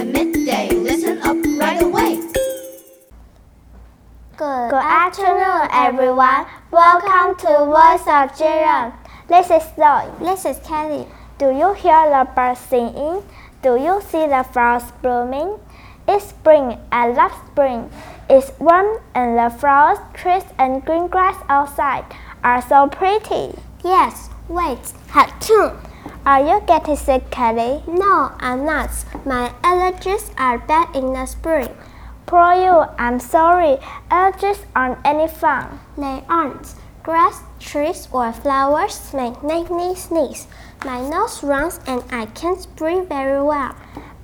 at midday. Listen up right away. Good, Good afternoon, everyone. Welcome to Voice of Children. This is Zoe. This is Kelly. Do you hear the birds singing? Do you see the flowers blooming? It's spring. I love spring. It's warm and the flowers, trees, and green grass outside are so pretty. Yes, wait, have two. Are you getting sick, Kelly? No, I'm not. My allergies are bad in the spring. Poor you, I'm sorry. Allergies aren't any fun. They aren't. Grass, trees, or flowers make me sneeze. My nose runs and I can't breathe very well.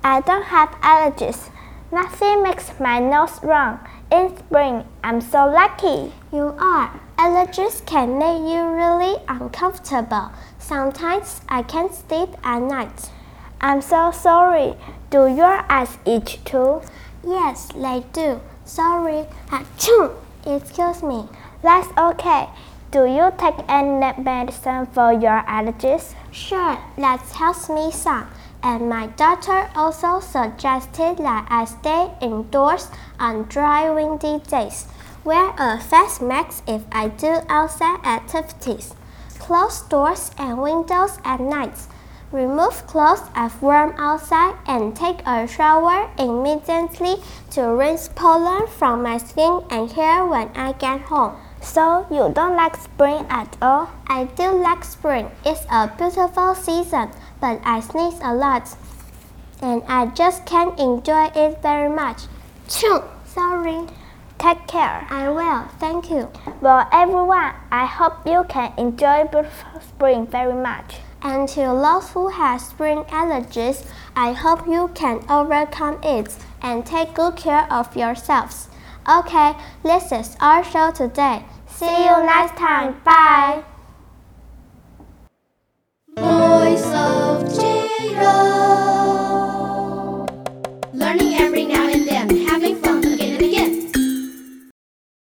I don't have allergies. Nothing makes my nose run. In spring, I'm so lucky. You are. Allergies can make you really uncomfortable. Sometimes I can't sleep at night. I'm so sorry. Do your eyes itch too? Yes, they do. Sorry. Achoo! Excuse me. That's okay. Do you take any medicine for your allergies? Sure, that helps me some. And my doctor also suggested that I stay indoors on dry, windy days. Wear a face mask if I do outside activities. Close doors and windows at night. Remove clothes if warm outside and take a shower immediately to rinse pollen from my skin and hair when I get home. So you don't like spring at all? I do like spring. It's a beautiful season, but I sneeze a lot. And I just can't enjoy it very much. Choo! Sorry. Take care. I will. Thank you. Well, everyone, I hope you can enjoy beautiful spring very much. And to those who have spring allergies, I hope you can overcome it and take good care of yourselves. Okay, this is our show today. See you next time. Bye.